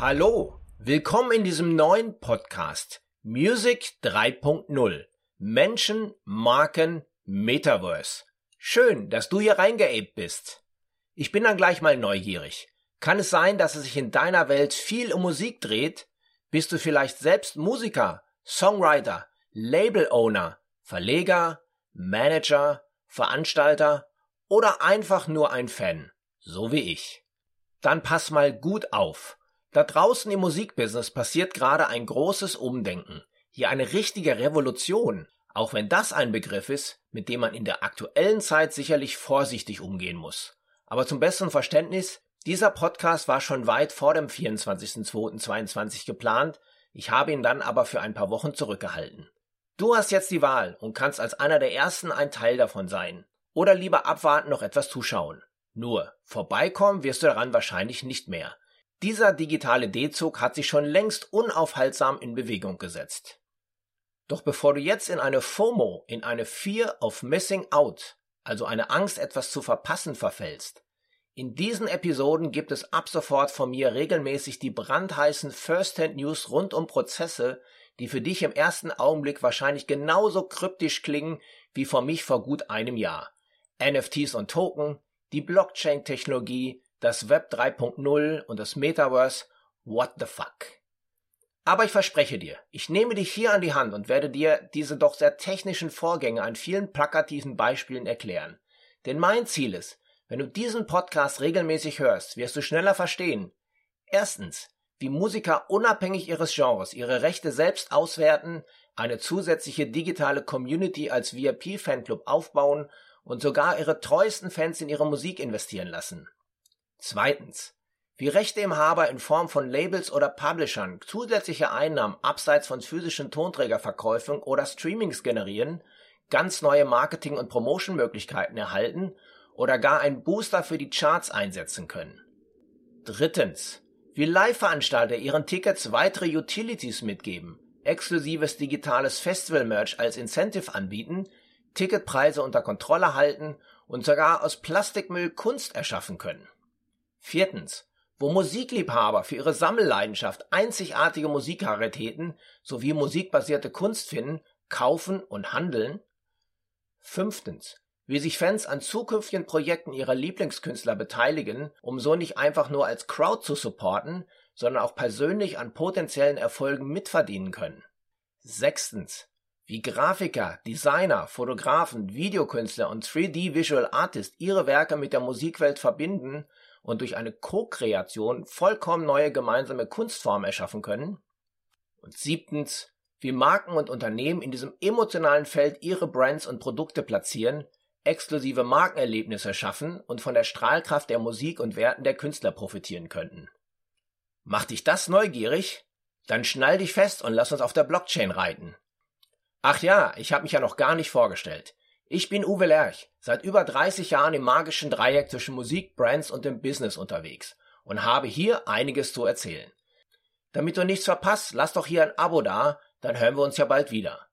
Hallo, willkommen in diesem neuen Podcast Music 3.0 Menschen, Marken, Metaverse. Schön, dass du hier reingeabt bist. Ich bin dann gleich mal neugierig. Kann es sein, dass es sich in deiner Welt viel um Musik dreht? Bist du vielleicht selbst Musiker, Songwriter, Label-Owner, Verleger, Manager, Veranstalter oder einfach nur ein Fan, so wie ich? Dann pass mal gut auf. Da draußen im Musikbusiness passiert gerade ein großes Umdenken. Hier eine richtige Revolution. Auch wenn das ein Begriff ist, mit dem man in der aktuellen Zeit sicherlich vorsichtig umgehen muss. Aber zum besseren Verständnis, dieser Podcast war schon weit vor dem 24.02.22 geplant, ich habe ihn dann aber für ein paar Wochen zurückgehalten. Du hast jetzt die Wahl und kannst als einer der ersten ein Teil davon sein. Oder lieber abwarten, noch etwas zuschauen. Nur, vorbeikommen wirst du daran wahrscheinlich nicht mehr. Dieser digitale D-Zug hat sich schon längst unaufhaltsam in Bewegung gesetzt. Doch bevor du jetzt in eine FOMO, in eine Fear of Missing Out, also eine Angst, etwas zu verpassen, verfällst, in diesen Episoden gibt es ab sofort von mir regelmäßig die brandheißen First-Hand-News rund um Prozesse, die für dich im ersten Augenblick wahrscheinlich genauso kryptisch klingen wie vor mich vor gut einem Jahr. NFTs und Token, die Blockchain-Technologie, das Web 3.0 und das Metaverse, what the fuck. Aber ich verspreche dir, ich nehme dich hier an die Hand und werde dir diese doch sehr technischen Vorgänge an vielen plakativen Beispielen erklären. Denn mein Ziel ist, wenn du diesen Podcast regelmäßig hörst, wirst du schneller verstehen. Erstens, wie Musiker unabhängig ihres Genres ihre Rechte selbst auswerten, eine zusätzliche digitale Community als VIP-Fanclub aufbauen und sogar ihre treuesten Fans in ihre Musik investieren lassen. Zweitens. Wie Rechteinhaber in Form von Labels oder Publishern zusätzliche Einnahmen abseits von physischen Tonträgerverkäufen oder Streamings generieren, ganz neue Marketing- und Promotion-Möglichkeiten erhalten oder gar einen Booster für die Charts einsetzen können. Drittens. Wie Live-Veranstalter ihren Tickets weitere Utilities mitgeben, exklusives digitales Festival-Merch als Incentive anbieten, Ticketpreise unter Kontrolle halten und sogar aus Plastikmüll Kunst erschaffen können. Viertens. Wo Musikliebhaber für ihre Sammelleidenschaft einzigartige Musikraritäten sowie musikbasierte Kunst finden, kaufen und handeln. Fünftens. Wie sich Fans an zukünftigen Projekten ihrer Lieblingskünstler beteiligen, um so nicht einfach nur als Crowd zu supporten, sondern auch persönlich an potenziellen Erfolgen mitverdienen können. Sechstens. Wie Grafiker, Designer, Fotografen, Videokünstler und 3D Visual Artists ihre Werke mit der Musikwelt verbinden und durch eine Co-Kreation vollkommen neue gemeinsame Kunstformen erschaffen können. Und siebtens, wie Marken und Unternehmen in diesem emotionalen Feld ihre Brands und Produkte platzieren, exklusive Markenerlebnisse schaffen und von der Strahlkraft der Musik und Werten der Künstler profitieren könnten. Macht dich das neugierig? Dann schnall dich fest und lass uns auf der Blockchain reiten. Ach ja, ich habe mich ja noch gar nicht vorgestellt. Ich bin Uwe Lerch, seit über 30 Jahren im magischen Dreieck zwischen Musik, Brands und dem Business unterwegs und habe hier einiges zu erzählen. Damit du nichts verpasst, lass doch hier ein Abo da, dann hören wir uns ja bald wieder.